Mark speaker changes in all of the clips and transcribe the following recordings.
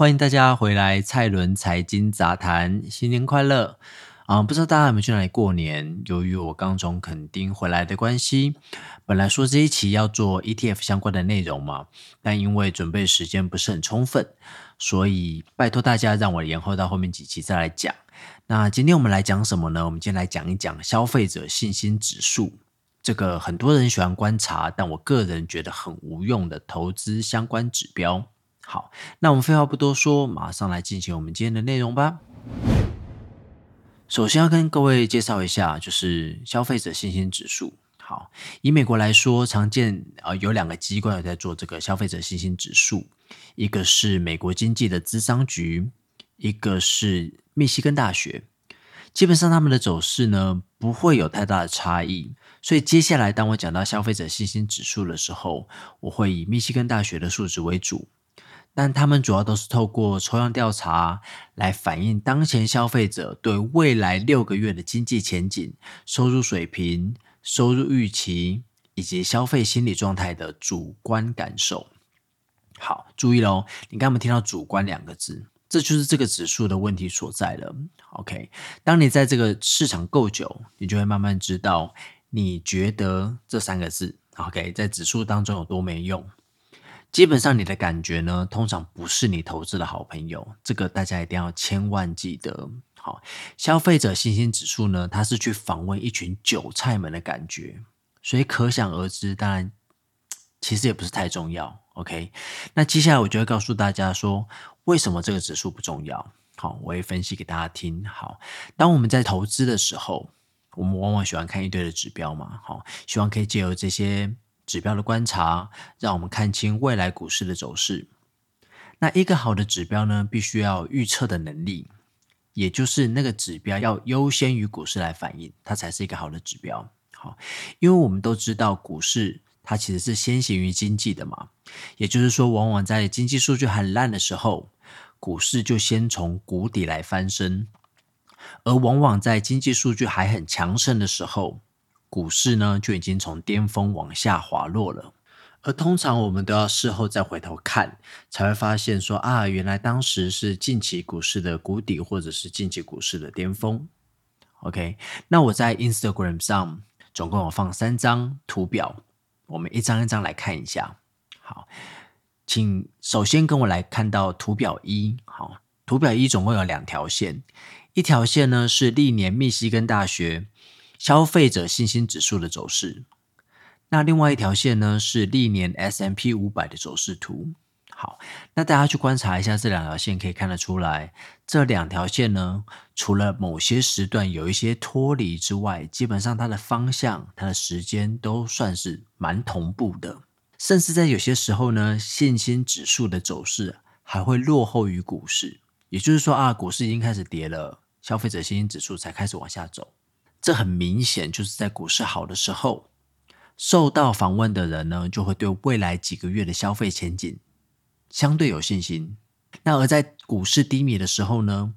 Speaker 1: 欢迎大家回来，蔡伦财经杂谈，新年快乐啊！不知道大家有没有去哪里过年？由于我刚从垦丁回来的关系，本来说这一期要做 ETF 相关的内容嘛，但因为准备时间不是很充分，所以拜托大家让我延后到后面几期再来讲。那今天我们来讲什么呢？我们今天来讲一讲消费者信心指数，这个很多人喜欢观察，但我个人觉得很无用的投资相关指标。好，那我们废话不多说，马上来进行我们今天的内容吧。首先要跟各位介绍一下，就是消费者信心指数。好，以美国来说，常见啊有两个机关有在做这个消费者信心指数，一个是美国经济的资商局，一个是密西根大学。基本上他们的走势呢不会有太大的差异，所以接下来当我讲到消费者信心指数的时候，我会以密西根大学的数值为主。但他们主要都是透过抽样调查来反映当前消费者对未来六个月的经济前景、收入水平、收入预期以及消费心理状态的主观感受。好，注意喽，你刚刚听到“主观”两个字，这就是这个指数的问题所在了。OK，当你在这个市场够久，你就会慢慢知道，你觉得这三个字 OK 在指数当中有多没用。基本上，你的感觉呢，通常不是你投资的好朋友。这个大家一定要千万记得。好，消费者信心指数呢，它是去访问一群韭菜们的感觉，所以可想而知。当然，其实也不是太重要。OK，那接下来我就会告诉大家说，为什么这个指数不重要。好，我会分析给大家听。好，当我们在投资的时候，我们往往喜欢看一堆的指标嘛。好，希望可以借由这些。指标的观察，让我们看清未来股市的走势。那一个好的指标呢，必须要预测的能力，也就是那个指标要优先于股市来反映，它才是一个好的指标。好，因为我们都知道股市它其实是先行于经济的嘛，也就是说，往往在经济数据很烂的时候，股市就先从谷底来翻身，而往往在经济数据还很强盛的时候。股市呢就已经从巅峰往下滑落了，而通常我们都要事后再回头看，才会发现说啊，原来当时是近期股市的谷底，或者是近期股市的巅峰。OK，那我在 Instagram 上总共有放三张图表，我们一张一张来看一下。好，请首先跟我来看到图表一。好，图表一总共有两条线，一条线呢是历年密西根大学。消费者信心指数的走势，那另外一条线呢是历年 S M P 五百的走势图。好，那大家去观察一下这两条线，可以看得出来，这两条线呢，除了某些时段有一些脱离之外，基本上它的方向、它的时间都算是蛮同步的。甚至在有些时候呢，信心指数的走势还会落后于股市。也就是说啊，股市已经开始跌了，消费者信心指数才开始往下走。这很明显就是在股市好的时候，受到访问的人呢，就会对未来几个月的消费前景相对有信心。那而在股市低迷的时候呢，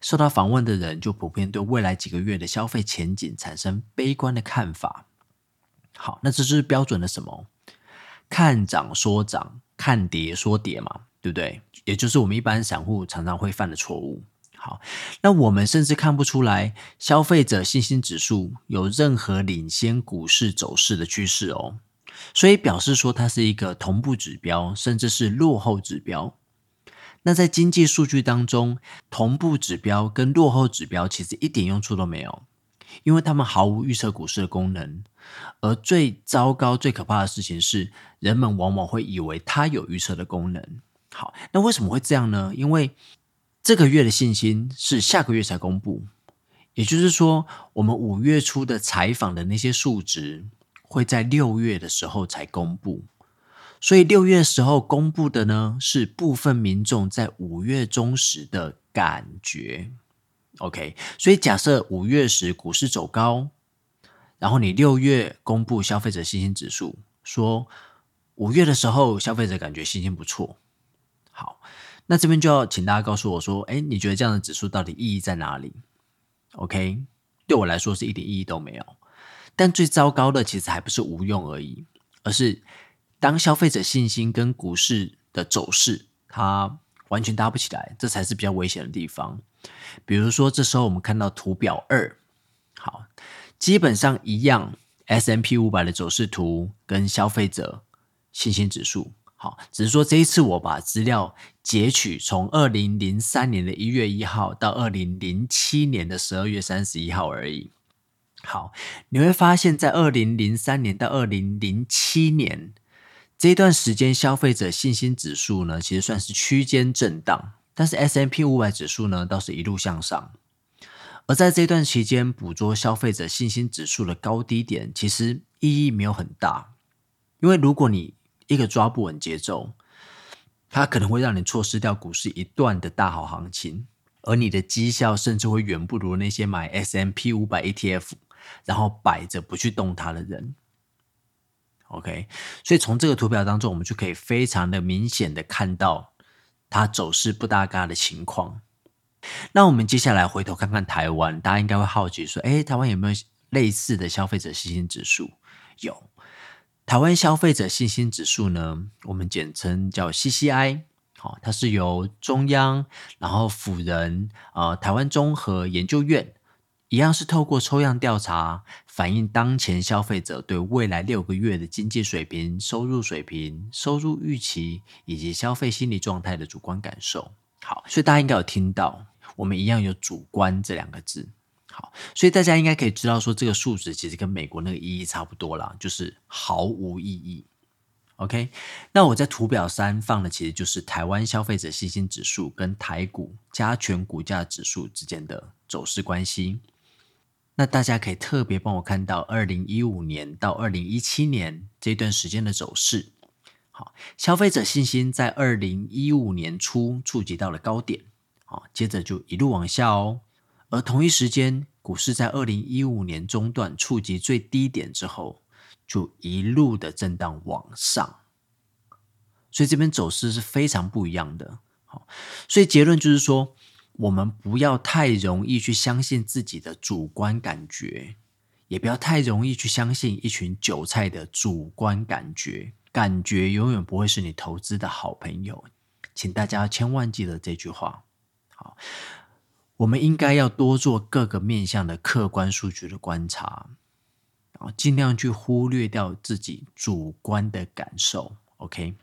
Speaker 1: 受到访问的人就普遍对未来几个月的消费前景产生悲观的看法。好，那这是标准的什么？看涨说涨，看跌说跌嘛，对不对？也就是我们一般散户常常会犯的错误。好，那我们甚至看不出来消费者信心指数有任何领先股市走势的趋势哦，所以表示说它是一个同步指标，甚至是落后指标。那在经济数据当中，同步指标跟落后指标其实一点用处都没有，因为他们毫无预测股市的功能。而最糟糕、最可怕的事情是，人们往往会以为它有预测的功能。好，那为什么会这样呢？因为这个月的信心是下个月才公布，也就是说，我们五月初的采访的那些数值会在六月的时候才公布，所以六月时候公布的呢是部分民众在五月中时的感觉。OK，所以假设五月时股市走高，然后你六月公布消费者信心指数，说五月的时候消费者感觉信心不错，好。那这边就要请大家告诉我说，哎，你觉得这样的指数到底意义在哪里？OK，对我来说是一点意义都没有。但最糟糕的其实还不是无用而已，而是当消费者信心跟股市的走势它完全搭不起来，这才是比较危险的地方。比如说，这时候我们看到图表二，好，基本上一样，S M P 五百的走势图跟消费者信心指数，好，只是说这一次我把资料截取从二零零三年的一月一号到二零零七年的十二月三十一号而已。好，你会发现在二零零三年到二零零七年这段时间，消费者信心指数呢，其实算是区间震荡。但是 S M P 五百指数呢，倒是一路向上。而在这段期间，捕捉消费者信心指数的高低点，其实意义没有很大。因为如果你一个抓不稳节奏，它可能会让你错失掉股市一段的大好行情，而你的绩效甚至会远不如那些买 S M P 五百 E T F 然后摆着不去动它的人。OK，所以从这个图表当中，我们就可以非常的明显的看到。它走势不搭嘎的情况，那我们接下来回头看看台湾，大家应该会好奇说：，哎，台湾有没有类似的消费者信心指数？有，台湾消费者信心指数呢，我们简称叫 CCI，好，它是由中央，然后辅仁，呃，台湾综合研究院。一样是透过抽样调查，反映当前消费者对未来六个月的经济水平、收入水平、收入预期以及消费心理状态的主观感受。好，所以大家应该有听到，我们一样有主观这两个字。好，所以大家应该可以知道，说这个数值其实跟美国那个意义差不多啦，就是毫无意义。OK，那我在图表三放的其实就是台湾消费者信心指数跟台股加权股价指数之间的走势关系。那大家可以特别帮我看到二零一五年到二零一七年这段时间的走势。好，消费者信心在二零一五年初触及到了高点，好，接着就一路往下哦。而同一时间，股市在二零一五年中段触及最低点之后，就一路的震荡往上。所以这边走势是非常不一样的。好，所以结论就是说。我们不要太容易去相信自己的主观感觉，也不要太容易去相信一群韭菜的主观感觉。感觉永远不会是你投资的好朋友，请大家千万记得这句话。好，我们应该要多做各个面向的客观数据的观察，然后尽量去忽略掉自己主观的感受。OK。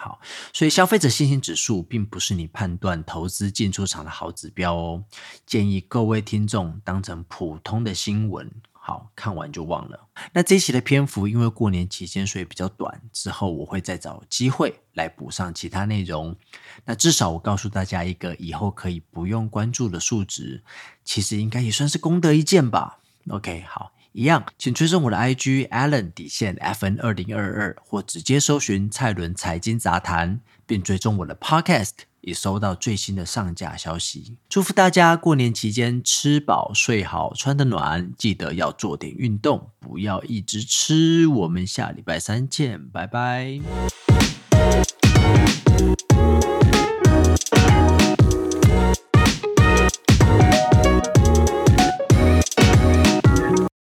Speaker 1: 好，所以消费者信心指数并不是你判断投资进出场的好指标哦。建议各位听众当成普通的新闻，好看完就忘了。那这一期的篇幅因为过年期间所以比较短，之后我会再找机会来补上其他内容。那至少我告诉大家一个以后可以不用关注的数值，其实应该也算是功德一件吧。OK，好。一样，请追踪我的 IG Allen 底线 FN 二零二二，或直接搜寻蔡伦财经杂谈，并追踪我的 Podcast，已收到最新的上架消息。祝福大家过年期间吃饱睡好，穿得暖，记得要做点运动，不要一直吃。我们下礼拜三见，拜拜。